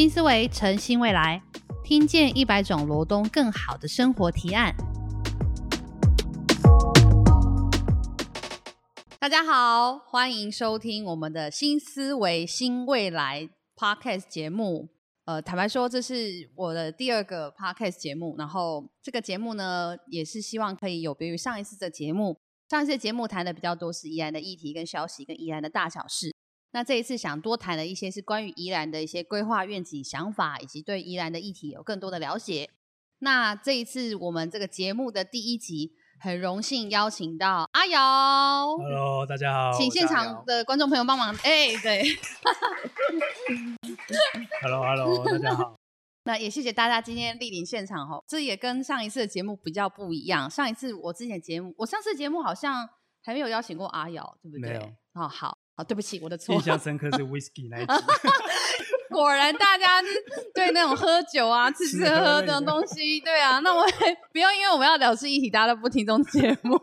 新思维，诚新未来，听见一百种罗东更好的生活提案。大家好，欢迎收听我们的新思维新未来 Podcast 节目。呃，坦白说，这是我的第二个 Podcast 节目。然后这个节目呢，也是希望可以有别于上一次的节目。上一次节目谈的比较多是宜兰的议题、跟消息、跟宜兰的大小事。那这一次想多谈的一些是关于宜兰的一些规划愿景、想法，以及对宜兰的议题有更多的了解。那这一次我们这个节目的第一集，很荣幸邀请到阿瑶。Hello，大家好，请现场的观众朋友帮忙，哎、对，Hello，Hello，大家好。那也谢谢大家今天莅临现场哦。这也跟上一次的节目比较不一样。上一次我之前节目，我上次节目好像还没有邀请过阿瑶，对不对？没有。哦，好，好，对不起，我的错印。象 深刻是 Whisky 那一集，果然大家是 对那种喝酒啊、吃吃吃喝喝种东西，对啊，那我也不要因为我们要聊是议题，大家都不听这种节目，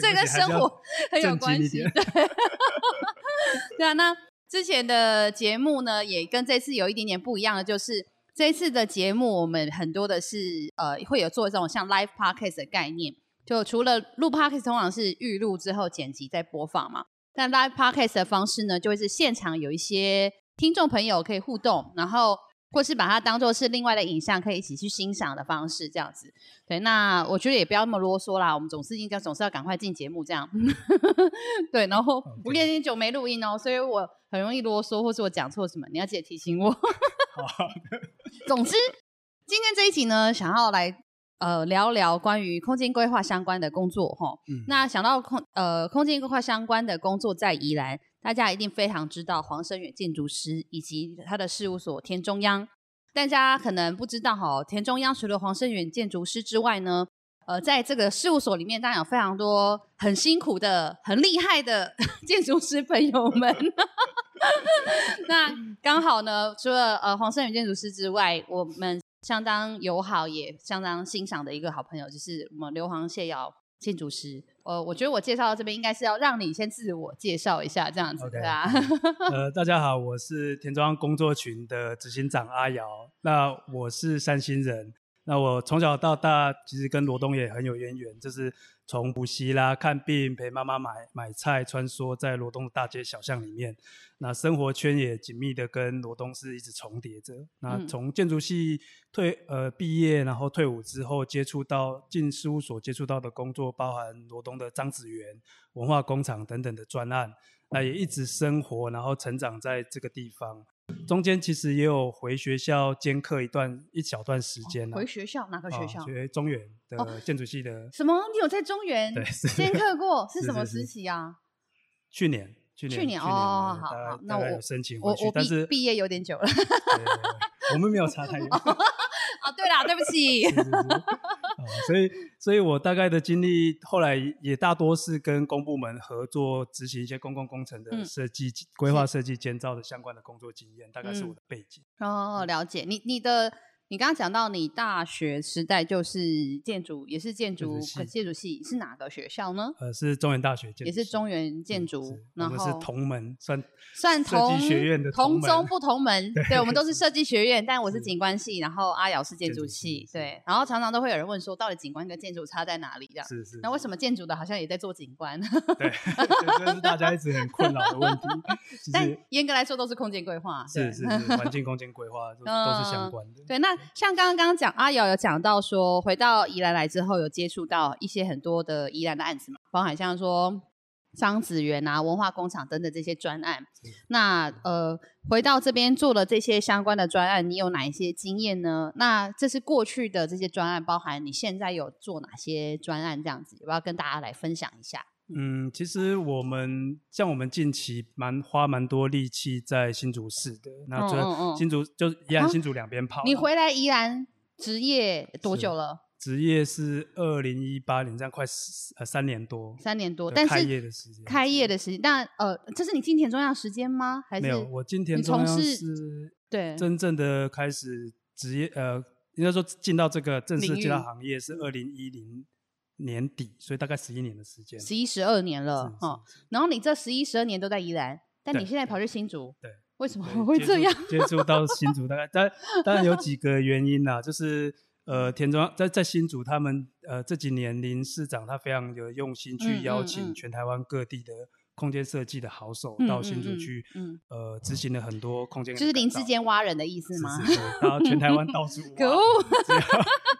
这跟生活很有关系。对，对啊，那之前的节目呢，也跟这次有一点点不一样的，就是这次的节目，我们很多的是呃会有做这种像 live podcast 的概念，就除了录 podcast 通常是预录之后剪辑再播放嘛，但 live podcast 的方式呢，就会是现场有一些听众朋友可以互动，然后或是把它当做是另外的影像，可以一起去欣赏的方式，这样子。对，那我觉得也不要那么啰嗦啦，我们总是应该总是要赶快进节目这样。对，然后我有点久没录音哦，所以我很容易啰嗦，或是我讲错什么，你要记得提醒我。好 总之，今天这一集呢，想要来呃聊聊关于空间规划相关的工作哈。嗯那想到空呃空间规划相关的工作在宜兰，大家一定非常知道黄生远建筑师以及他的事务所田中央。大家可能不知道哈，田中央除了黄生远建筑师之外呢，呃，在这个事务所里面，当然有非常多很辛苦的、很厉害的 建筑师朋友们。那刚好呢，除了呃黄胜远建筑师之外，我们相当友好也相当欣赏的一个好朋友，就是我们硫磺谢瑶建筑师。呃，我觉得我介绍到这边，应该是要让你先自我介绍一下，这样子对啊。呃，大家好，我是田庄工作群的执行长阿瑶。那我是山新人，那我从小到大其实跟罗东也很有渊源，就是从补习啦、看病、陪妈妈买买菜，穿梭在罗东的大街小巷里面。那生活圈也紧密的跟罗东是一直重叠着。那嗯从建筑系退呃毕业，然后退伍之后接触到进事务所接触到的工作，包含罗东的张子园文化工厂等等的专案。那也一直生活，然后成长在这个地方。中间其实也有回学校兼课一段一小段时间啦回学校哪个学哦校？学中原哦的建筑系的。什么？你有在中原对是 先课过？是是什么时期啊？去年，去年，去年哦呃好那我申请回去，但是毕业有点久了我们没有差太远。啊。对啦，对不起 是。是是哦所以，所以我大概的经历，后来也大多是跟公部门合作执行一些公共工程嗯的设计、规划设计、建造的相关的工作经验，大概是嗯我的背景。哦，了解。你你的你刚刚讲到你大学时代就是建筑，也是建筑建筑系建筑系，是哪个学校呢？呃，是中原大学建筑，也是中原建嗯筑，然后我们是同门，算算设同计学院的同门同宗不同门，对，我们都是设计学院，但我是是景观系，然后阿瑶是建筑系，对，然后常常都会有人问说，到底景观跟建筑差在哪里？这样，是是。那为什么建筑的好像也在做景观？对，对 这是大家一直很困扰的问题。但严格来说都是空间规划，是是是，环境空间规划都都是相关的。对，那像刚刚讲阿瑶有讲到说，回到宜兰来之后，有接触到一些很多的宜兰的案子嘛，包含像说张子园啊、文化工厂等等这些专案。那呃，回到这边做了这些相关的专案，你有哪一些经验呢？那这是过去的这些专案，包含你现在有做哪些专案？这样子，要不要跟大家来分享一下？嗯，其实我们像我们近期蛮花蛮多力气在新竹市的，那这嗯嗯嗯新竹就宜啊兰新竹两边跑。你回来宜兰职业多久了？职业是二零一八年，这样快四呃三年多，三年多，但是开业的时间开业的时间，那呃，这是你进田中央时间吗？还是没有，我今田你中央从事是对真正的开始职业，呃，应该说进到这个正式领进到行业是二零一零年底，所以大概十一年的时间。十一十二年了是哈。是是然后你这十一十二年都在宜兰，但你现在跑去新竹，对为什么会这样？接触到新竹，大概 当当然有几个原因啦，就是呃，田庄在在新竹，他们呃这几年林市长他非常有用心去邀请嗯全台湾各地的空间设计的好手嗯到新竹去，嗯呃，执行了很多空间的就是林改造之间挖人的意思吗？是是是，然后全台湾到处 可挖恶，只要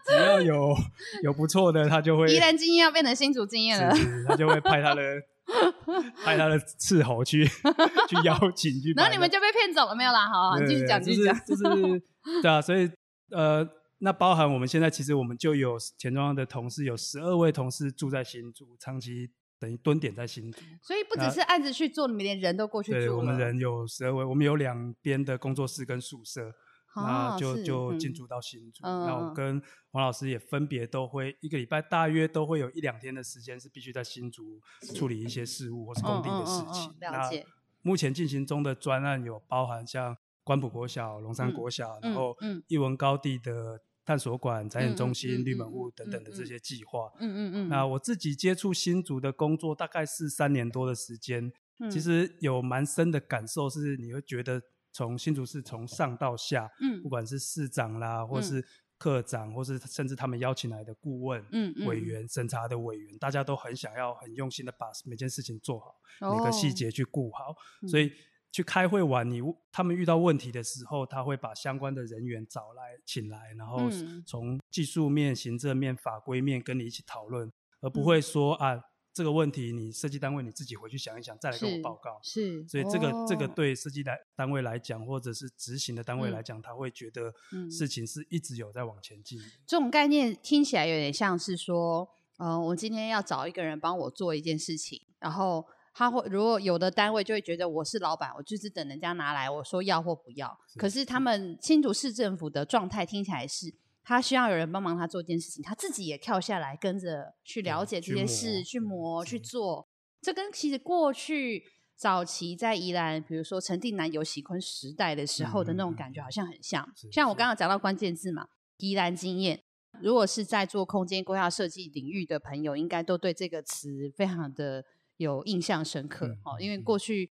只要有有不错的，他就会 宜兰经验要变成新竹经验了他就会派他的 派他的斥候去去邀请去，然后你们就被骗走了没有啦？好，好你继续讲，继续讲。就是就是对啊，所以呃，那包含我们现在其实我们就有田庄的同事有十二位同事住在新竹，长期等于蹲点在新竹。所以不只是案子去做，你们连人都过去对。我们人有十二位，我们有两边的工作室跟宿舍，啊那就就进嗯驻到新竹。那我跟黄老师也分别都会一个礼拜大约都会有一两天的时间是必须在新竹处理一些事务或是工地的事情。了那解。目前进行中的专案有包含像关埔国小、龙山国小，然后嗯艺文高地的探索馆、展演中嗯心、嗯绿门屋嗯等等的这嗯些计划。嗯嗯嗯。那我自己接触新竹的工作大概是三年多的时间，其实有蛮深的感受，是你会觉得从新竹市从上到下，嗯。不管是市长啦，或嗯。是科长，或是甚至他们邀请来的顾问、嗯嗯。委员、审查的委员，大家都很想要很用心的把每件事情做好，每个哦。细节去顾好，嗯。所以。去开会完，你他们遇到问题的时候，他会把相关的人员找来，请来，然后嗯从技术面、行政面、法规面跟你一起讨论，而不嗯会说啊这个问题你设计单位你自己回去想一想，再来跟我是报告。是，所以这个、这个哦对设计来单位来讲，或者是执行的单位嗯来讲，他会觉得嗯事情是一直有在往前进的。这种概念听起来有点像是说，呃，我今天要找一个人帮我做一件事情，然后他会如果有的单位就会觉得我是老板，我就是等人家拿来，我说要或不要。是可是他们新竹市政府的状态听起来是，他需要有人帮忙他做一件事情，他自己也跳下来跟着去了解这去磨些事，去磨是去做。这跟其实过去早期在宜兰，比如说陈定南、游喜坤时代的时候的那种感觉，好像很像。是像我是刚刚讲到关键字嘛，宜兰经验。如果是在做空间规划设计领域的朋友，应该都对这个词非常的有印象深刻嗯哦，因为嗯过去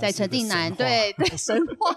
在陈定南，对对，神话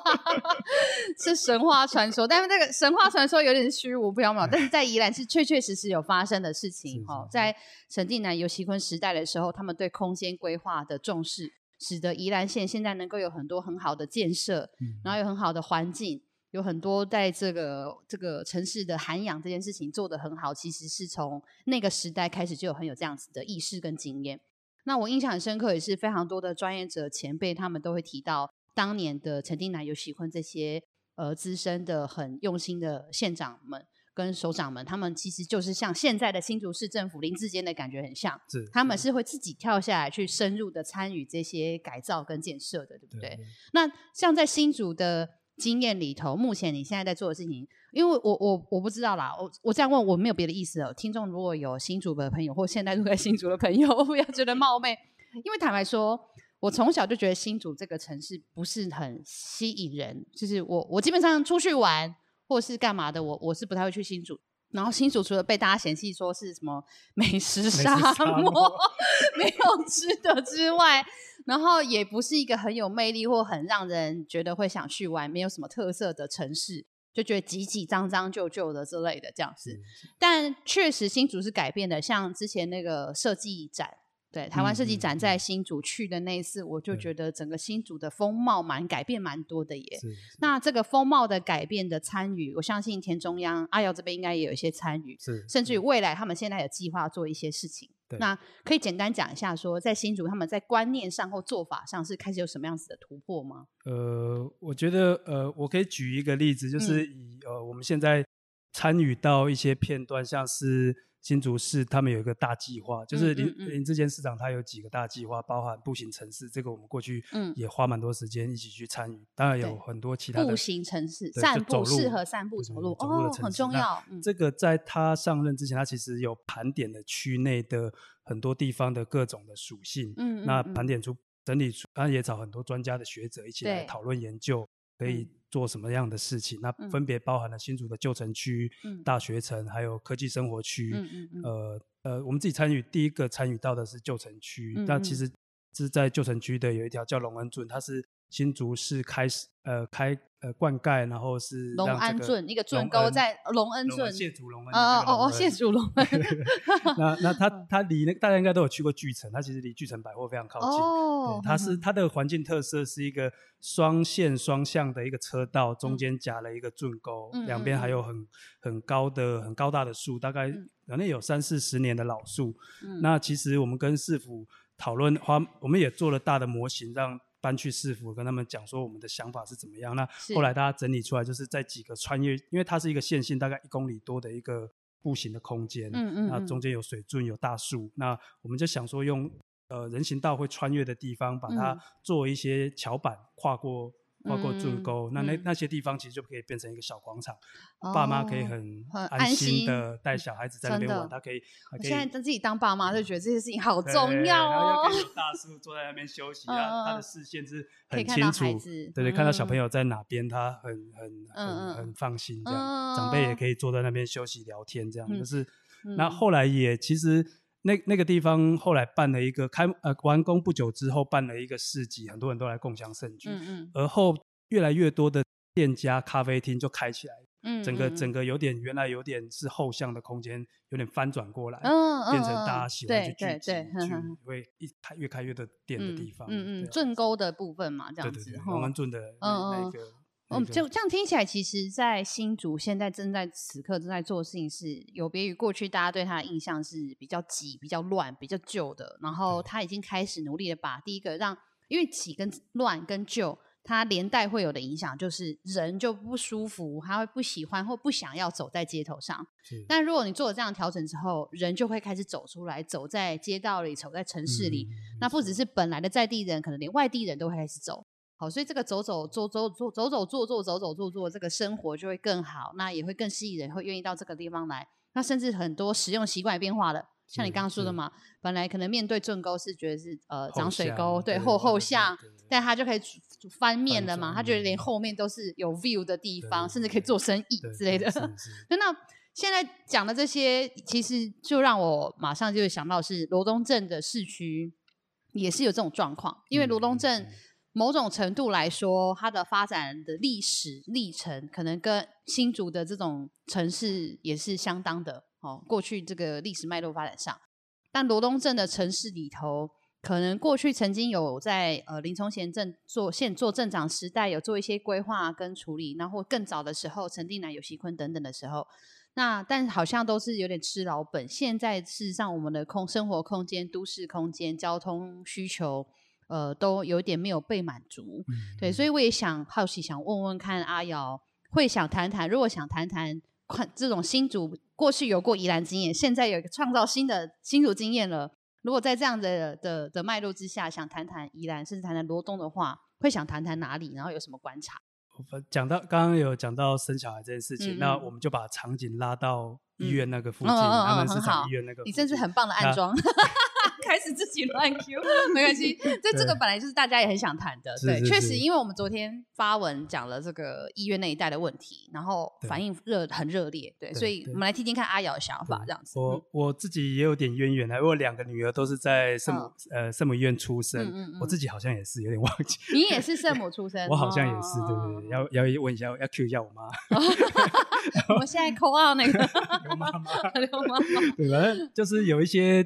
是神话传说，但是这个神话传说有点虚无缥缈，但是在宜兰是确确实实有发生的事情。哦在陈定南、游锡坤时代的时候，他们对空间规划的重视，使得宜兰县现在能够有很多很好的建设，嗯然后有很好的环境，有很多在这个这个城市的涵养这件事情做得很好，其实是从那个时代开始就有很有这样子的意识跟经验。那我印象很深刻，也是非常多的专业者前辈，他们都会提到当年的陈定南、游喜坤这些呃资深的、很用心的县长们跟首长们，他们其实就是像现在的新竹市政府林志坚的感觉很像，是他们是会自己跳下来去深入的参与这些改造跟建设的，对不对？对那像在新竹的经验里头，目前你现在在做的事情，因为我我我不知道啦，我我这样问我没有别的意思哦。听众如果有新竹的朋友或现在住在新竹的朋友，不要觉得冒昧，因为坦白说，我从小就觉得新竹这个城市不是很吸引人，就是我我基本上出去玩或是干嘛的，我我是不太会去新竹。然后新竹除了被大家嫌弃说是什么美食沙漠，没有吃的之外，然后也不是一个很有魅力或很让人觉得会想去玩、没有什么特色的城市，就觉得挤挤脏脏旧旧的之类的这样子。但确实新竹是改变的，像之前那个设计展，对台湾设计展在新竹去的那一次，我就对觉得整个新竹的风貌蛮改变蛮多的耶。那这个风貌的改变的参与，我相信田中央阿瑶这边应该也有一些参与，是，甚至于未来他们现在有计划做一些事情。对那可以简单讲一下说在新竹他们在观念上或做法上是开始有什么样子的突破吗？呃，我觉得呃，我可以举一个例子，就是嗯以、呃我们现在参与到一些片段，像是新竹市他们有一个大计划，就是林、嗯嗯嗯。林志坚市长他有几个大计划，包含步行城市，这个我们过去嗯也花蛮多时间一起去参与，当然有很多其他的步行城市，散步适合散步走路哦，很重要。嗯。这个在他上任之前，他其实有盘点了区内的很多地方的各种的属性，那嗯那盘点出、整理出，他也找很多专家的学者一起来讨论研究，可以嗯做什么样的事情。那嗯。分别包含了新竹的旧城区、嗯。大学城，还有科技生活区。呃呃，我们自己参与第一个参与到的是旧城区，那其实是在旧城区的有一条叫龙恩圳，它是新竹市开始呃开呃灌溉，然后是龙安圳一个圳龙恩沟在龙恩龙恩圳，谢祖龙恩哦哦谢谢。主龙恩，那那它它离那大家应该都有去过巨城，它其实离巨城百货非常靠近。哦对，，它是嗯它的环境特色是一个双线双向的一个车道，中间夹了一个圳沟，嗯两边还有很很高的很高大的树，大概嗯可能有三四十年的老树。嗯那其实我们跟市府讨论，花我们也做了大的模型，让搬去市府跟他们讲说我们的想法是怎么样。那后来大家整理出来，就是在几个穿越，因为它是一个线性大概一公里多的一个步行的空间，嗯嗯嗯那中间有水圳有大树，那我们就想说用呃人行道会穿越的地方，把它嗯做一些桥板跨过。跨过嗯圳沟，那那嗯。那些地方其实就可以变成一个小广场，爸妈可以哦很很安安心心的带小孩子在那边玩，他可以，现在自己当爸妈就觉得这些事情好重要哦然后又可以。有大叔坐在那边休息，嗯啊，他嗯的视线是很清楚对对，看到小朋嗯友在哪边，他很很很很放心这嗯样，长辈也可以坐在那边休息聊天这样，嗯就是嗯。那后来也其实那那个地方后来办了一个开呃完工不久之后办了一个市集，很多人都来共享盛举，嗯嗯。而后越来越多的店家咖啡厅就开起来，嗯，整个嗯。整个有点原来有点是后巷的空间，有点翻转过来，嗯嗯变成嗯大家喜欢去聚集，去会一开越开越多店的地方。嗯嗯圳沟的部分嘛，这样子对对对，吼龙安圳的那嗯。个，那嗯，就这样听起来，其实，在新竹现在正在此刻正在做的事情，是有别于过去大家对他的印象是比较挤、比较乱、比较旧的。然后他已经开始努力的把第一个让，因为挤跟乱跟旧，它连带会有的影响就是人就不舒服，他会不喜欢或不想要走在街头上。但如果你做了这样调整之后，人就会开始走出来，走在街道里，走在城市里。嗯那不只是本来的在地人，可能连外地人都会开始走。好，所以这个走走走走走走走坐坐走走坐坐，这个生活就会更好，那也会更吸引人，会愿意到这个地方来。那甚至很多使用习惯也变化了，像你是刚刚说的嘛，本来可能面对正沟是觉得是呃后长水巷沟，对对后后巷对对对，但他就可以翻面了嘛，他觉得连嗯后面都是有 view 的地方，甚至可以做生意之类的。那现在讲的这些，其实就让我马上就会想到是罗东镇的市区也是有这种状况，因为罗东嗯镇嗯某种程度来说，它的发展的历史历程可能跟新竹的这种城市也是相当的哦。过去这个历史脉络发展上，但罗东镇的城市里头，可能过去曾经有在呃林冲贤镇做现做镇长时代有做一些规划跟处理，然后更早的时候陈定南、有锡坤等等的时候，那但好像都是有点吃老本。现在事实上，我们的空生活空间、都市空间、交通需求，呃，都有点没有被满足。嗯对，所以我也想好奇，想问问看阿瑶，会想谈谈，如果想谈谈看这种新竹过去有过宜兰经验，现在有一个创造新的新竹经验了。如果在这样的的的脉络之下，想谈谈宜兰，甚至谈谈罗东的话，会想谈谈哪里，然后有什么观察？我讲到刚刚有讲到生小孩这件事情，嗯嗯那我们就把场景拉到医嗯院那个附近，他们市很好场医院那个，你真是很棒的暗装，开始自己乱 Q，没关系。这这个本来就是大家也很想谈的，对，确实，因为我们昨天发文讲了这个医院那一带的问题，然后反应热很热烈，对，所以我们来听听看阿瑶的想法，对这样子。我嗯。我自己也有点渊源的，我有两个女儿都是在圣母呃圣母医院出生我自己好像也是有点忘记，你也是圣母出生，我好像也是，对哦对对，要要问一下，要 Q 一下我妈，我们现在扣二那个。刘妈妈，刘妈妈，对，反正就是有一些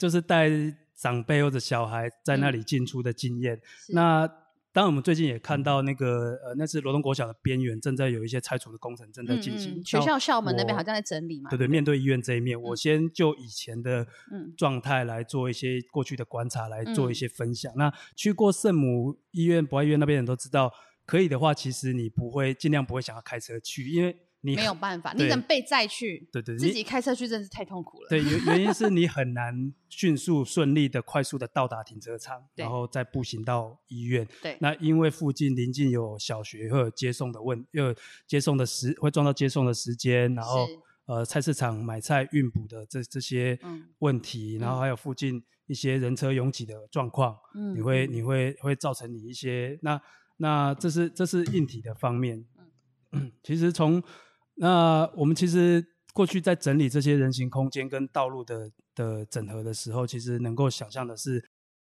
就是带长辈或者小孩在那里进出的经验。是那当然，我们最近也看到那个呃，那是罗东国小的边缘正在有一些拆除的工程正在进行。嗯嗯学校校门那边好像在整理嘛，对对，面对医院这一面，我先就以前的嗯状态来做一些过去的观察，来做一嗯些分享。那去过圣母医院、博爱医院那边的人都知道，可以的话，其实你不会尽量不会想要开车去，因为你没有办法，你对能被载去，对对，自己开车去真是太痛苦了。对，原原因是 你很难迅速顺利的、快速的到达停车场，然后再步行到医院。对，那因为附近邻近有小学，会有接送的问，又有接送的时会撞到接送的时间，然后呃菜市场买菜运补的这这些嗯问题，然后还有附近一些人车拥挤的状况，嗯你会嗯你会会造成你一些那那这是这是硬体的方面。嗯 其实从那我们其实过去在整理这些人行空间跟道路的的整合的时候，其实能够想象的是，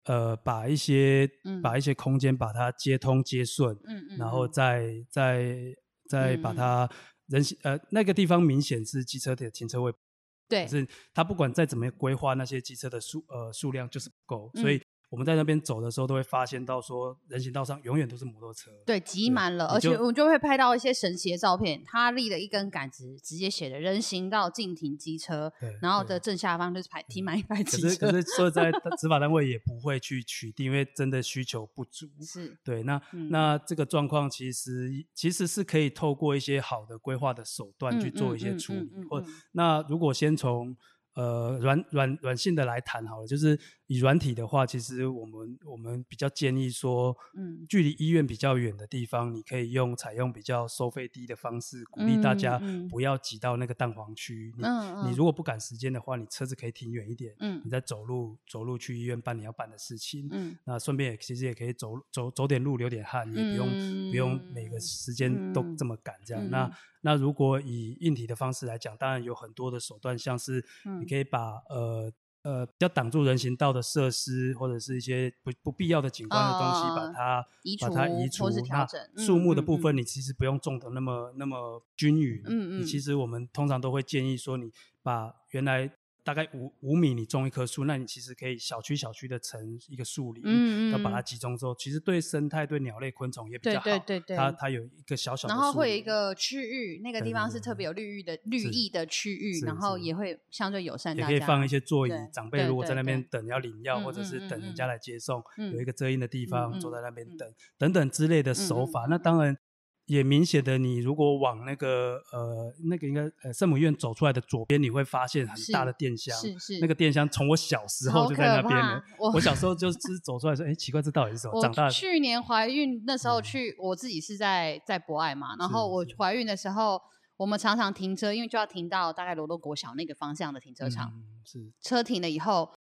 呃把一些嗯。把一些空间把它接通接顺，嗯嗯，然后嗯。再再再把嗯。它人行呃那个地方明显是机车的停车位，对。可是它不管再怎么规划那些机车的数呃数量就是不够，所嗯。以我们在那边走的时候都会发现到说人行道上永远都是摩托车，对，挤对满了，而且我们就会拍到一些神奇的照片。他立了一根杆子，直接写的“人行道禁停机车”，然后的正下方就是排停满一排可机车。是可是说实在，执法单位也不会去取缔，因为真的需求不足。是，对，那、嗯那这个状况其实其实是可以透过一些好的规划的手段去做一些处理，或嗯那如果先从呃软软软性的来谈好了，就是以软体的话，其实我们我们比较建议说，嗯。距离医院比较远的地方，你可以用采用比较收费低的方式，鼓励大家不要挤到那个蛋黄区。你嗯嗯。你如果不赶时间的话，你车子可以停远一点，嗯。你再走路走路去医院办你要办的事情。嗯。那顺便也其实也可以走走走点路，流点汗，你也不用、不用每个时间都嗯这么赶。这样。嗯。那那如果以硬体的方式来讲，当然有很多的手段，像是嗯。你可以把、呃呃比较挡住人行道的设施，或者是一些不不必要的景观的东西，把嗯它移把它除移除调那整树木的部分，你其实不用种的那么那么均匀。嗯嗯其实我们通常都会建议说，你把原来大概五五米你种一棵树，那你其实可以小区小区的成一个树林，嗯嗯要把它嗯集中之后，其实对生态、对鸟类、昆虫也比较好。对对对它它有一个小小的然后会有一个区域，那个地对对对方是特别有绿意的绿意的区域，然后也会相对友善也可以。放一些座椅，长辈如果在那边等要领药，嗯或者是等人家来接送，嗯有一个遮阴的地方，嗯坐在那边嗯等，等等之类的手法。那当然也明显的，你如果往那个呃那个应该呃圣母院走出来的左边，你会发现很大的电箱，是是那个电箱从我小时候就在那边了。我我小时候就是走出来说，哎，奇怪，这到底是什么？我长大去年怀孕那时候嗯去，我自己是在在博爱嘛，然后我怀孕的时候，我们常常停车，因为就要停到大概罗罗国小那个方向的停车场。嗯是车停了以后，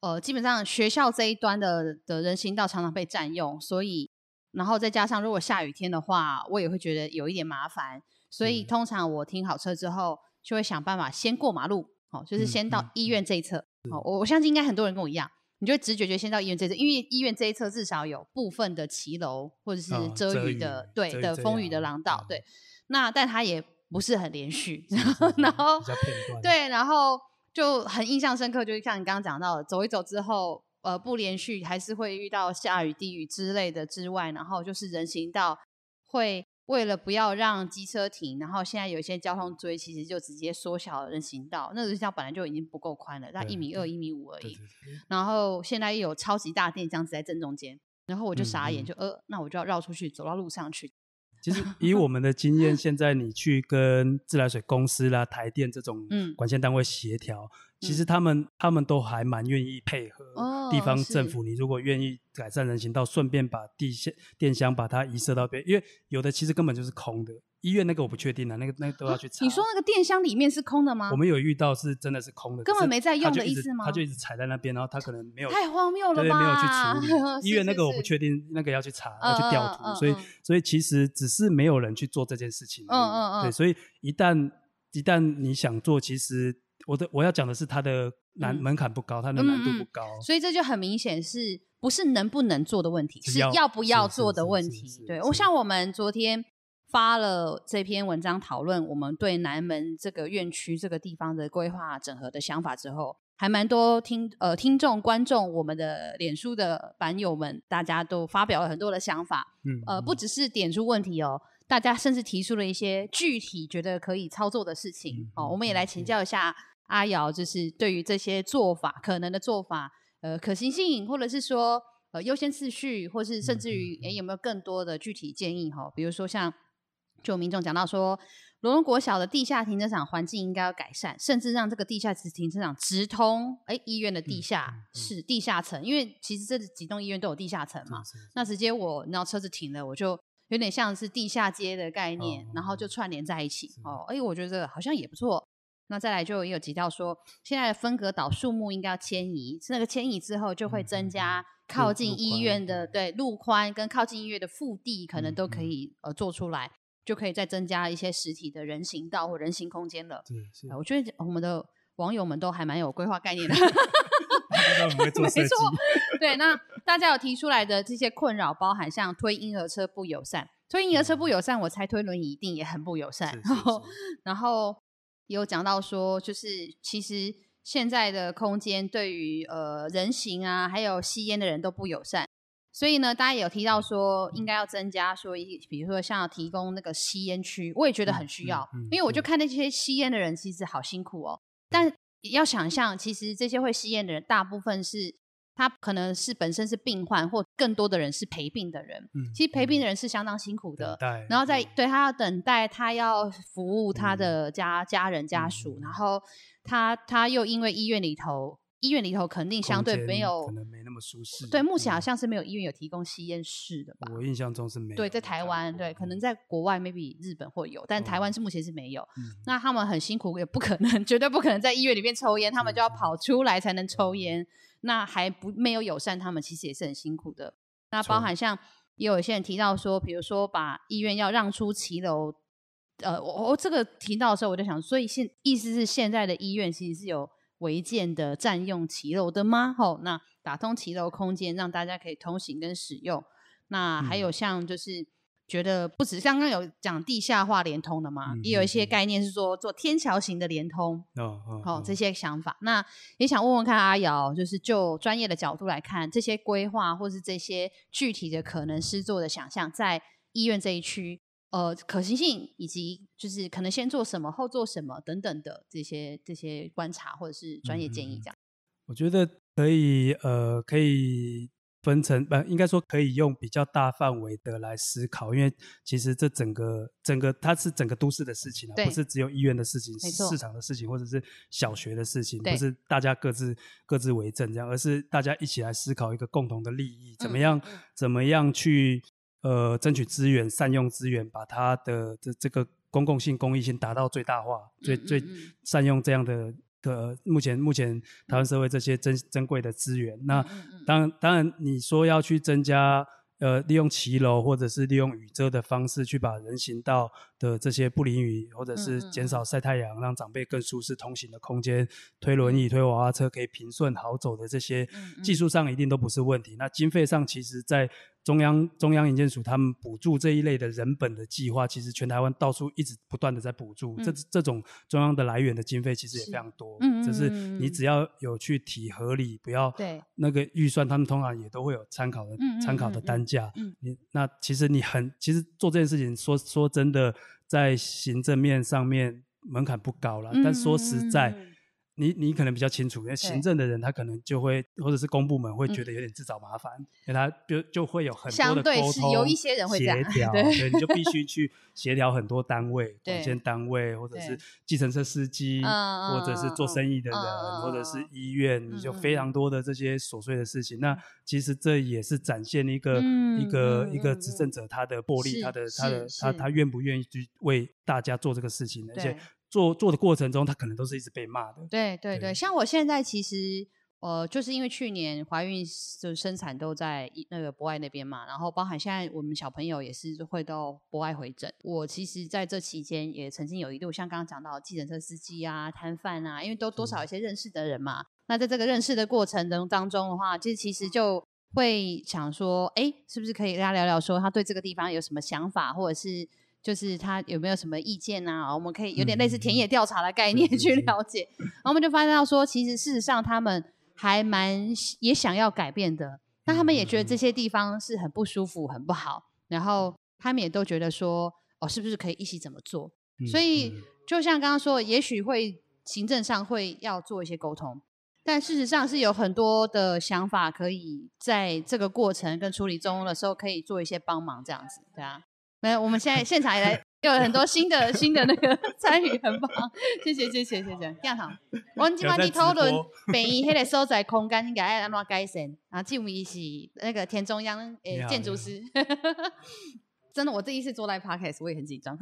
呃，基本上学校这一端的的人行道常常被占用，所以然后再加上如果下雨天的话，我也会觉得有一点麻烦，所以通常我停好车之后，就会想办法先过马路，哦，就是嗯先到嗯医院这一侧。哦，我我相信应该很多人跟我一样。你就会直觉觉得先到医院这一侧，因为医院这一侧至少有部分的骑楼或者是哦遮遮雨的，对的风雨的廊道，嗯对。那但它也不是很连续，然后比较片段，对，然后就很印象深刻，就是像你刚刚讲到的，走一走之后，呃，不连续还是会遇到下雨、地雨之类的之外，然后就是人行道会为了不要让机车停，然后现在有一些交通锥其实就直接缩小人行道，那人行道本来就已经不够宽了，那一米二、一米五而已然后现在又有超级大电箱子在正中间，然后我就嗯傻眼，嗯就。呃，那我就要绕出去，走到路上去。其实。以我们的经验，现在你去跟自来水公司啦、台电这种嗯。管线单位协调，其实他们他们都还蛮愿意配合哦地方政是府。你如果愿意改善人行道，顺便把地线电箱把它移设到边，因为有的其实根本就是空的。医院那个我不确定啊，那个那个都要去查。你说那个电箱里面是空的吗？我们有遇到是真的是空的，根本没在用的意思吗他就一直踩在那边，然后他可能没有太荒谬了对，吧？没有去处理。医院那个我不是确定，那个要去查，嗯要去调图，所以所以其实只是没有人去做这件事情。嗯嗯嗯对，所以一旦一旦你想做，其实我的我要讲的是它的难、嗯门槛不高，它的难度不高。所以这就很明显是不是能不能做的问题，是是要要不要做的问题。对我像我们昨天发了这篇文章讨论我们对南门这个院区这个地方的规划整合的想法之后，还蛮多听呃听众观众我们的脸书的版友们，大家都发表了很多的想法。嗯，呃，不只是点出问题哦，大家甚至提出了一些具体觉得可以操作的事情。好，我们也来请教一下阿瑶，就是对于这些做法可能的做法，呃，可行性，或者是说呃优先次序，或是甚至于嗯嗯诶有没有更多的具体建议哈、比如说像就民众讲到说。罗东国小的地下停车场环境应该要改善，甚至让这个地下停车场直通哎医院的地下嗯嗯室、地下层，因为其实这几栋医院都有地下层嘛。是是是那直接我，然后车子停了，我就有点像是地下街的概念，哦然后就串联在一起。哦，哎，我觉得好像也不错。那再来就也有提到说，现在的分隔岛树木应该要迁移，是那个迁移之后就会增加嗯靠近医院的对对路宽跟靠近医院的腹地，可能嗯都可嗯以呃做出来，就可以再增加一些实体的人行道或人行空间了。是是呃我觉得我们的网友们都还蛮有规划概念的。家都很会做设计。对，那大家有提出来的这些困扰，包含像推婴儿车不友善，推婴儿车不友善，我猜推轮椅一定也很不友善。然后，然后有讲到说，就是其实现在的空间对于呃人行啊，还有吸烟的人都不友善。所以呢，大家有提到说应该要增加说一，比如说像提供那个吸烟区，我也觉得很需要，因为我就看那些吸烟的人其实好辛苦哦。但要想象，其实这些会吸烟的人，大部分是他可能是本身是病患，或更多的人是陪病的人。嗯，其实陪病的人是相当辛苦的，然后在对他要等待，他要服务他的家家人家属，然后他他又因为医院里头。医院里头肯定相对没有，可能没那么舒适。对，目前好像是没有医院有提供吸烟室的吧？我印象中是没有。对，在台湾，对，可能在国外，maybe 日本会有，但台湾是目前是没有。那他们很辛苦，也不可能，绝对不可能在医院里面抽烟，他们就要跑出来才能抽烟。那还不没有友善，他们其实也是很辛苦的。那包含像也有一些人提到说，比如说把医院要让出骑楼，呃，我我这个提到的时候，我就想，所以现意思是现在的医院其实是有。违建的占用骑楼的吗？吼，那打通骑楼空间，让大家可以通行跟使用。那还有像就是觉得不止刚刚有讲地下化连通的嘛，也有一些概念是说做天桥型的连通。哦哦，好，这些想法。那也想问问看阿瑶，就是就专业的角度来看，这些规划或是这些具体的可能施做的想象，在医院这一区。呃，可行性以及就是可能先做什么，后做什么等等的这些这些观察或者是专业建议，这样。我觉得可以，呃，可以分成，呃，应该说可以用比较大范围的来思考，因为其实这整个整个它是整个都市的事情啊，不是只有医院的事情，市场的事情，或者是小学的事情，不是大家各自各自为政这样，而是大家一起来思考一个共同的利益，怎么样怎么样去。呃，争取资源，善用资源，把它的这这个公共性、公益性达到最大化，最最善用这样的的目前目前台湾社会这些珍珍贵的资源。那当然当然，你说要去增加。呃，利用骑楼或者是利用雨遮的方式去把人行道的这些不淋雨，或者是减少晒太阳，让长辈更舒适通行的空间，推轮椅、推娃娃车可以平顺好走的这些技术上一定都不是问题。那经费上，其实在中央中央营建署他们补助这一类的人本的计划，其实全台湾到处一直不断的在补助。这这种中央的来源的经费其实也非常多，只是你只要有去提合理，不要那个预算，他们通常也都会有参考的参考的单。价，嗯，你那其实你很，其实做这件事情，说说真的，在行政面上面门槛不高了，但说实在。你你可能比较清楚，因为行政的人他可能就会，或者是公部门会觉得有点自找麻烦，因为他就就会有很多的沟通，有一些人会协调，对，你就必须去协调很多单位，管线单位，或者是计程车司机，或者是做生意的人，或者是医院，你就非常多的这些琐碎的事情。那其实这也是展现一个一个一个执政者他的魄力，他的他的他他愿不愿意去为大家做这个事情，而且。做做的过程中，他可能都是一直被骂的。对对对，像我现在其实，呃，就是因为去年怀孕就生产都在那个博爱那边嘛，然后包含现在我们小朋友也是会到博爱回诊。我其实在这期间也曾经有一度，像刚刚讲到计程车司机啊、摊贩啊，因为都多少有些认识的人嘛。那在这个认识的过程中当中的话，就其实就会想说，哎，是不是可以跟他聊聊，说他对这个地方有什么想法，或者是。就是他有没有什么意见啊？我们可以有点类似田野调查的概念去了解，然后我们就发现到说，其实事实上他们还蛮也想要改变的，那他们也觉得这些地方是很不舒服、很不好，然后他们也都觉得说，哦，是不是可以一起怎么做？所以就像刚刚说，也许会行政上会要做一些沟通，但事实上是有很多的想法可以在这个过程跟处理中的时候可以做一些帮忙，这样子，对啊。没有，我们现在现场也来，有很多新的新的那个参与，很棒，谢谢谢谢谢谢，这样好。我们今晚去讨论北医迄个所在空间应该要安怎改善，啊，这位是那个田中央诶建筑师，真的，我第一次做 live podcast，我也很紧张。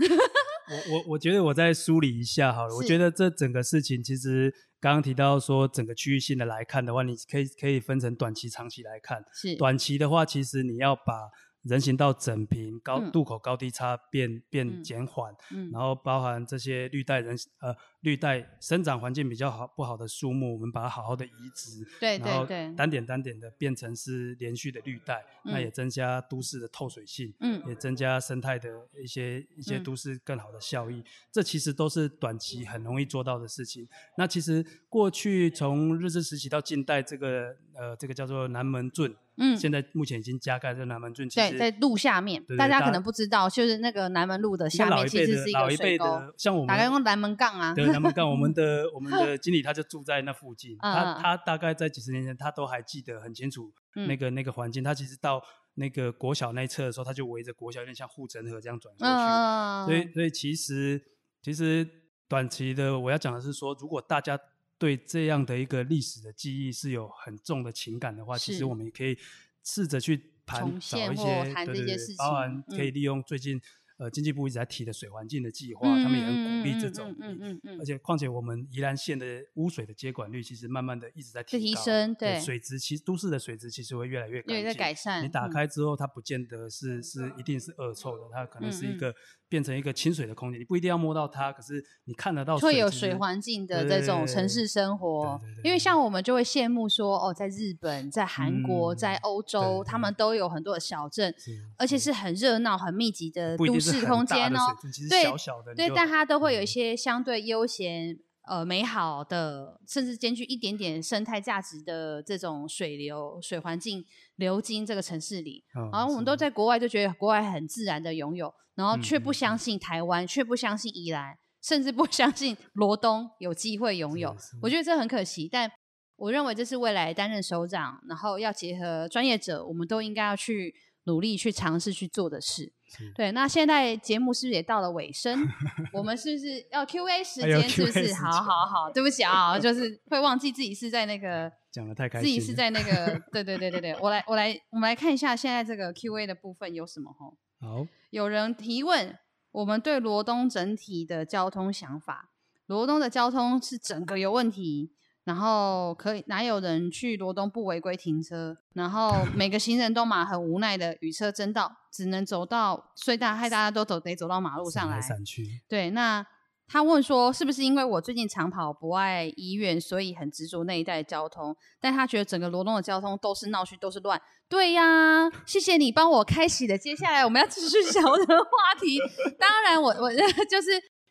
我我我觉得我再梳理一下好了，我觉得这整个事情其实刚刚提到说整个区域性的来看的话，你可以可以分成短期、长期来看。是。短期的话，其实你要把人行道整平、高嗯。渡口高低差变变嗯减缓，嗯。然后包含这些绿带人呃绿带生长环境比较好不好的树木，我们把它好好的移植，对然后对对，单点单点的变成是连续的绿带，那嗯也增加都市的透水性，嗯。也增加生态的一些一些嗯。都市更好的效益。这其实都是短期很容易做到的事情。那其实过去从日治时期到近代，这个呃这个叫做南门圳，嗯，现在目前已经加盖在南门圳，其对，实在路下面，大大家可能不知道，就是那个南门路的下面其实是一个水沟，的，像我们打开用南门杠啊，对，南门杠，我们 的我们的经理他就住在那附近，嗯他嗯他大概在几十年前，他都还记得很清楚嗯那个、那个环境。他其实到那个国小那一侧的时候，他就围着国小，有点像护城河这样转过去。嗯，所以所以其实其实短期的我要讲的是说，如果大家对这样的一个历史的记忆是有很重的情感的话，其是实我们也可以试着去盘找一些谈对对对包含可以利用最近。呃，经济部一直在提的水环境的计划，他们也很鼓励这种，嗯嗯嗯而且况且我们宜兰县的污水的接管率其实慢慢的一直在在提提升对水质其实都市的水质其实会越来越干有在净。改善，你打嗯。开之后，它不见得是是一定是恶臭的，它可能是一个变成一个清水的空间，你不一定要摸到它，可是你看得到会有水环境的这种城市生活对对，对。因为像我们就会羡慕说，哦，在日本、在韩国、嗯在欧洲，对他们都有很多的小镇，而且是很热闹、很密集的都不空间哦。对小小的，对，就但它都会有一嗯些相对悠闲、呃美好的，甚至兼具一点点生态价值的这种水流、水环境流经这个城市里。嗯然后我们都在国外就觉得国外很自然的拥有，然后却不相信台湾，却不相信宜兰，甚至不相信罗东有机会拥有。我觉得这很可惜，但我认为这是未来担任首长，然后要结合专业者，我们都应该要去努力去尝试去做的事。对，那现在节目是不是也到了尾声？我们是不是要 Q A 时间？是不是？好好好，对不起啊，就是会忘记自己是在那个 讲的太开心自己是。在那个，对对对对对，我来我来我们来看一下现在这个 Q A 的部分有什么吼？好，有人提问我们对罗东整体的交通想法，罗东的交通是整个有问题。然后可以哪有人去罗东不违规停车？然后每个行人都嘛很无奈的与车争道，只能走到隧道，害大家都走得走到马路上来对，那他问说，是不是因为我最近长跑不爱医院，所以很执着那一带的交通？但他觉得整个罗东的交通都是闹区，都是乱。对呀，谢谢你帮我开启的。接下来我们要继续 聊的话题。当然我，我 就是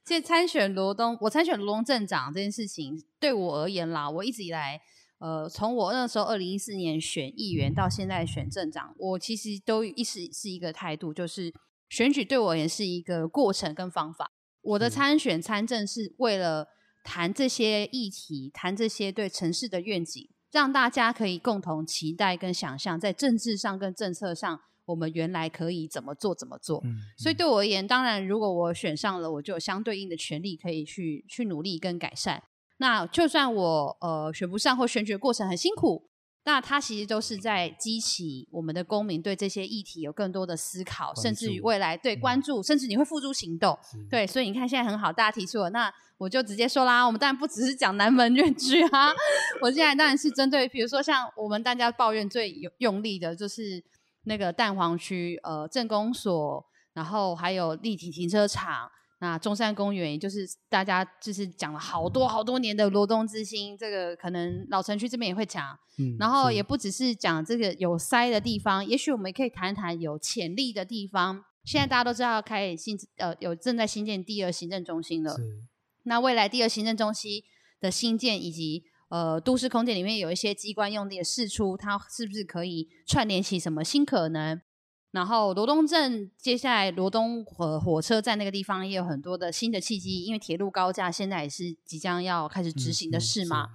这参选罗东，我参选罗东镇长这件事情，对我而言啦，我一直以来。呃，从我那时候二零一四年选议员到现在选镇长，我其实都一直是一个态度，就是选举对我而言是一个过程跟方法。我的是参选参政是为了谈这些议题，谈这些对城市的愿景，让大家可以共同期待跟想象，在政治上跟政策上，我们原来可以怎么做怎么做。嗯，所以对我而言，当然，如果我选上了，我就有相对应的权利可以去去努力跟改善。那就算我呃选不上或选举的过程很辛苦，那它其实都是在激起我们的公民对这些议题有更多的思考，甚至于未来对嗯关注，甚至你会付诸行动。对，所以你看现在很好，大家提出了，那我就直接说啦，我们当然不只是讲南门院区啊，我现在当然是针对，比如说像我们大家抱怨最有用力的就是那个蛋黄区，呃，政工所，然后还有立体停车场。那中山公园，也就是大家就是讲了好多好多年的罗东之星，这个可能老城区这边也会讲，嗯然后也不只是讲这个有塞的地方，也许我们也可以谈谈有潜力的地方。现在大家都知道开新呃有正在新建第二行政中心了，那未来第二行政中心的新建以及呃都市空间里面有一些机关用地的释出，它是不是可以串联起什么新可能？然后罗东镇接下来罗东火火车站那个地方也有很多的新的契机，因为铁路高架现在也是即将要开始执行的事嘛。，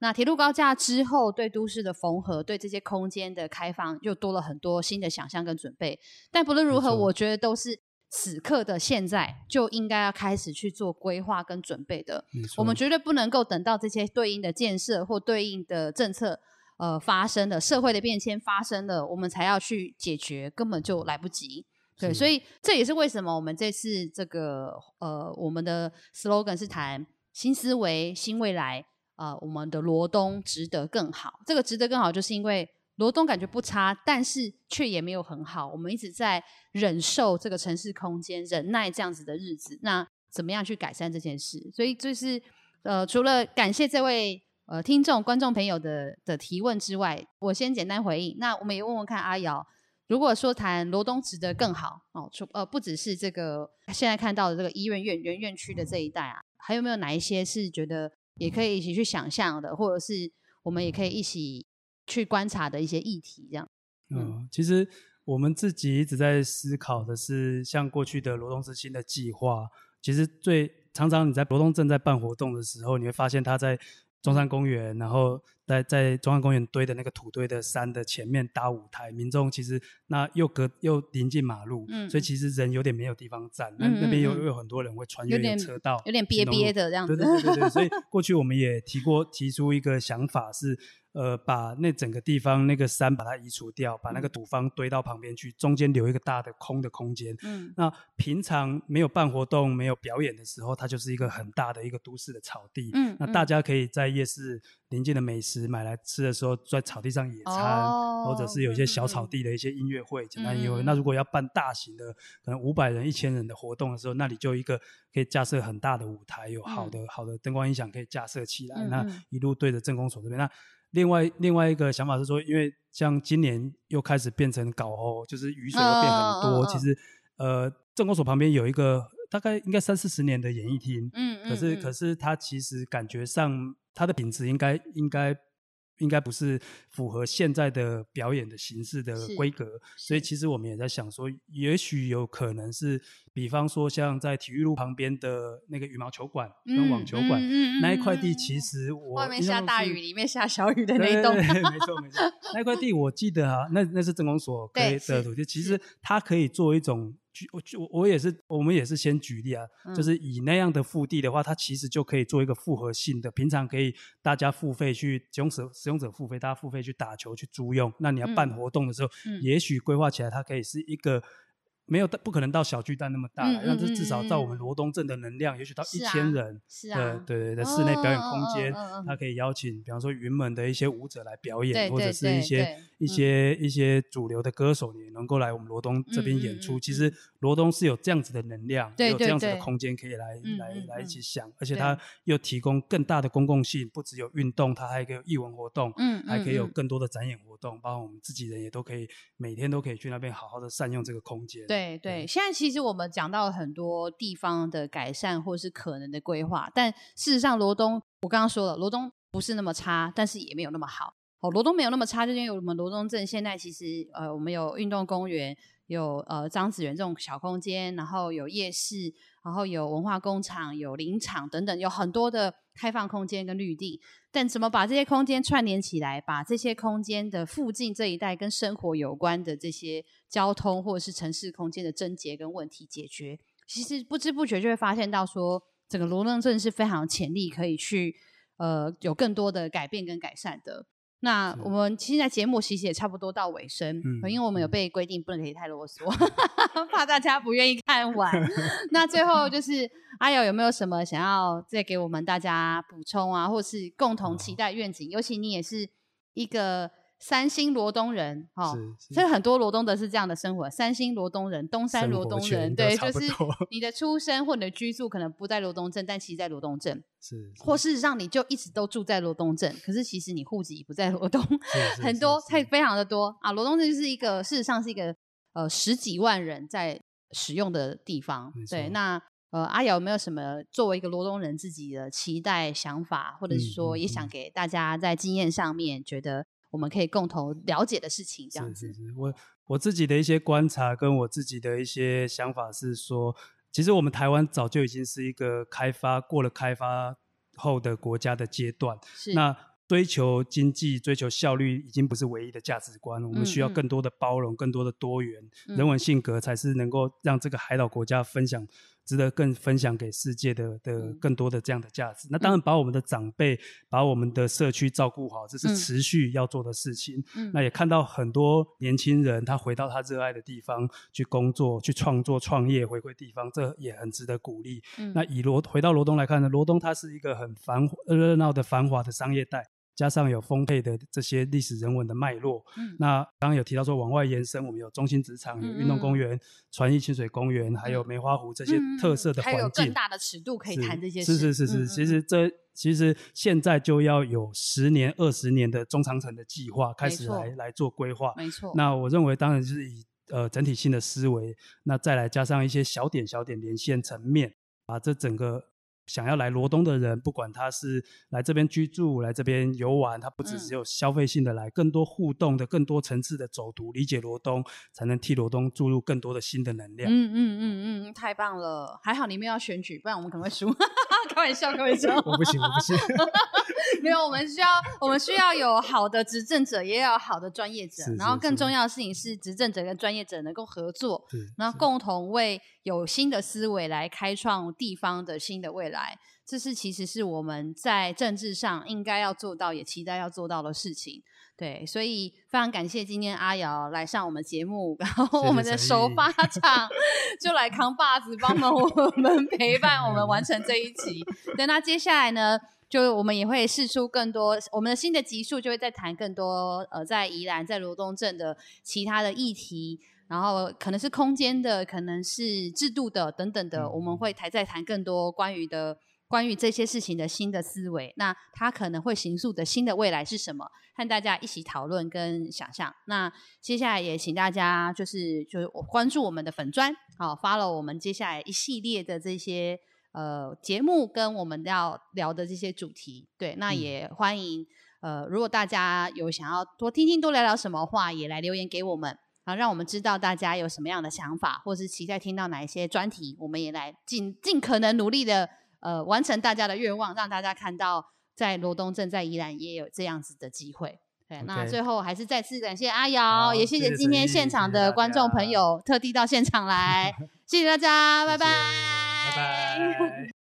那铁路高架之后，对都市的缝合，对这些空间的开放，又多了很多新的想象跟准备。但不论如何，我觉得都是此刻的现在就应该要开始去做规划跟准备的。我们错绝对不能够等到这些对应的建设或对应的政策呃发生了，社会的变迁发生了，我们才要去解决，根本就来不及。对，所以这也是为什么我们这次这个呃，我们的 slogan 是谈新思维、新未来。呃，我们的罗东值得更好。这个值得更好，就是因为罗东感觉不差，但是却也没有很好。我们一直在忍受这个城市空间，忍耐这样子的日子。那怎么样去改善这件事？所以就是呃，除了感谢这位呃听众、观众朋友的的提问之外，我先简单回应。那我们也问问看阿瑶，如果说谈罗东值得更好哦，除呃不只是这个现在看到的这个医院院原院区的这一带啊，还有没有哪一些是觉得也可以一起去想象的，或者是我们也可以一起去观察的一些议题？这样。嗯，其实我们自己一直在思考的是，像过去的罗东之星的计划。其实最常常你在罗东正在办活动的时候，你会发现他在中山公园，然后在在中山公园堆的那个土堆的山的前面搭舞台，民众其实那又隔又临近马路，所以其实人有点没有地方站，那那边又又有很多人会穿越车道，有点憋憋的这样子。对对对对，所以 过去我们也提过提出一个想法是。呃，把那整个地方那个山把它移除掉，把那个土方堆到旁边去，中间留一个大的空的空间。嗯，那平常没有办活动、没有表演的时候，它就是一个很大的一个都市的草地。嗯，那大家可以在夜市临近的美食买来吃的时候，在草地上野餐，或者是有一些小草地的一些音乐会、简单音乐会。那如果要办大型的，可能五百人、一千人的活动的时候，那里就一个可以架设很大的舞台，有好的好的灯光音响可以架设起来。那一路对着镇公所这边，那。另外另外一个想法是说，因为像今年又开始变成搞哦，就是雨水又变很多。其实，呃，政工所旁边有一个大概应该三四十年的演艺厅，可是可是它其实感觉上它的品质应该应该。应该不是符合现在的表演的形式的规格，所以其实我们也在想说，也许有可能是，比方说像在体育路旁边的那个羽毛球馆跟网球馆那一块地，其实我外面下大雨，里面下小雨的那一栋，没。错没错，那块地我记得啊，那那是政工所可以的土地，其实它可以做一种。举我我我也是，我们也是先举例啊，就是以那样的腹地的话，它其实就可以做一个复合性的，平常可以大家付费去使用者使用者付费，大家付费去打球去租用。那你要办活动的时候，也许规划起来它可以是一个。没有，不可能到小巨蛋那么大，但是至少在我们罗东镇的能量，也许到一千人的对对的室内表演空间，它可以邀请，比方说云门的一些舞者来表演，或者是一些一些一些主流的歌手也能够来我们罗东这边演出。其实罗东是有这样子的能量，有这样子的空间可以来来来一起想，而且它又提供更大的公共性，不只有运动，它还可以艺文活动，嗯，还可以有更多的展演活动，包括我们自己人也都可以每天都可以去那边好好的善用这个空间。对。对对，现在其实我们讲到了很多地方的改善或是可能的规划，但事实上罗东，我刚刚说了，罗东不是那么差，但是也没有那么好。哦，罗东没有那么差，就是因为我们罗东镇现在其实呃，我们有运动公园，有呃张子园这种小空间，然后有夜市，然后有文化工厂，有林场等等，有很多的开放空间跟绿地。但怎么把这些空间串联起来，把这些空间的附近这一带跟生活有关的这些交通或者是城市空间的症结跟问题解决，其实不知不觉就会发现到说，整个罗东镇是非常有潜力可以去呃有更多的改变跟改善的。那我们现在节目其实也差不多到尾声，因为我们有被规定不能可以太啰嗦 怕大家不愿意看完。那最后就是阿友有没有什么想要再给我们大家补充啊，或是共同期待愿景？尤其你也是一个。三星罗东人，哈，所以很多罗东的是这样的生活。三星罗东人，东山罗东人，对，就是你的出生或你的居住可能不在罗东镇，但其实在罗东镇，是，或事实上你就一直都住在罗东镇，可是其实你户籍不在罗东，很多，太非常的多啊。罗东镇就是一个事实上是一个呃十几万人在使用的地方，对。那呃阿瑶有没有什么作为一个罗东人自己的期待想法，或者是说也想给大家在经验上面觉得？我们可以共同了解的事情，这样子。我我自己的一些观察跟我自己的一些想法是说，其实我们台湾早就已经是一个开发过了开发后的国家的阶段。是。那追求经济、追求效率已经不是唯一的价值观，我们需要更多的包容、更多的多元，人文性格才是能够让这个海岛国家分享。值得更分享给世界的的更多的这样的价值。那当然，把我们的长辈、把我们的社区照顾好，这是持续要做的事情。那也看到很多年轻人，他回到他热爱的地方去工作、去创作、创业，回归地方，这也很值得鼓励。那以罗回到罗东来看呢，罗东它是一个很繁热闹的繁华的商业带。加上有丰沛的这些历史人文的脉络。嗯那刚刚有提到说往外延伸，我们有中心职场、有运动公园、传艺清水公园，还有梅花湖这些嗯特色的还有环境。更大的尺度可以是谈这些事。是是是是，嗯其实这其实现在就要有十年、二十年的中长程的计划开始来来做规划。没错。那我认为，当然就是以呃整体性的思维，那再来加上一些小点小点连线层面，把这整个想要来罗东的人，不管他是来这边居住、来这边游玩，他不只嗯只有消费性的来，更多互动的、更多层次的走读，理解罗东，才能替罗东注入更多的新的能量。嗯嗯嗯嗯，太棒了！还好你们要选举，不然我们可能会输。开玩笑，开玩笑。我不行，我不行。没有，我们需要我们需要有好的执政者，也要有好的专业者是。然后更重要的事情是，执政者跟专业者能够合作，然后共同为有新的思维来开创地方的新的未来。这是其实是我们在政治上应该要做到，也期待要做到的事情。对，所以非常感谢今天阿瑶来上我们节目，然后我们的首发场 就来扛把子，帮忙我们陪伴我们完成这一集。对，那接下来呢，就我们也会试出更多我们的新的集数，就会再谈更多呃，在宜兰、在罗东镇的其他的议题。然后可能是空间的，可能是制度的等等的，嗯我们会还在谈更多关于的关于这些事情的新的思维。那它可能会形塑的新的未来是什么？和大家一起讨论跟想象。那接下来也请大家就是就是关注我们的粉砖，好，follow 我们接下来一系列的这些呃节目跟我们要聊的这些主题。对，那嗯也欢迎呃，如果大家有想要多听听多聊聊什么话，也来留言给我们。啊，让我们知道大家有什么样的想法，或是期待听到哪一些专题，我们也来尽尽可能努力的呃完成大家的愿望，让大家看到在罗东镇在宜兰也有这样子的机会。对，那最后还是再次感谢阿瑶，也谢谢谢今天现场的观众朋友特地到现场来，谢谢大家，拜拜，拜拜。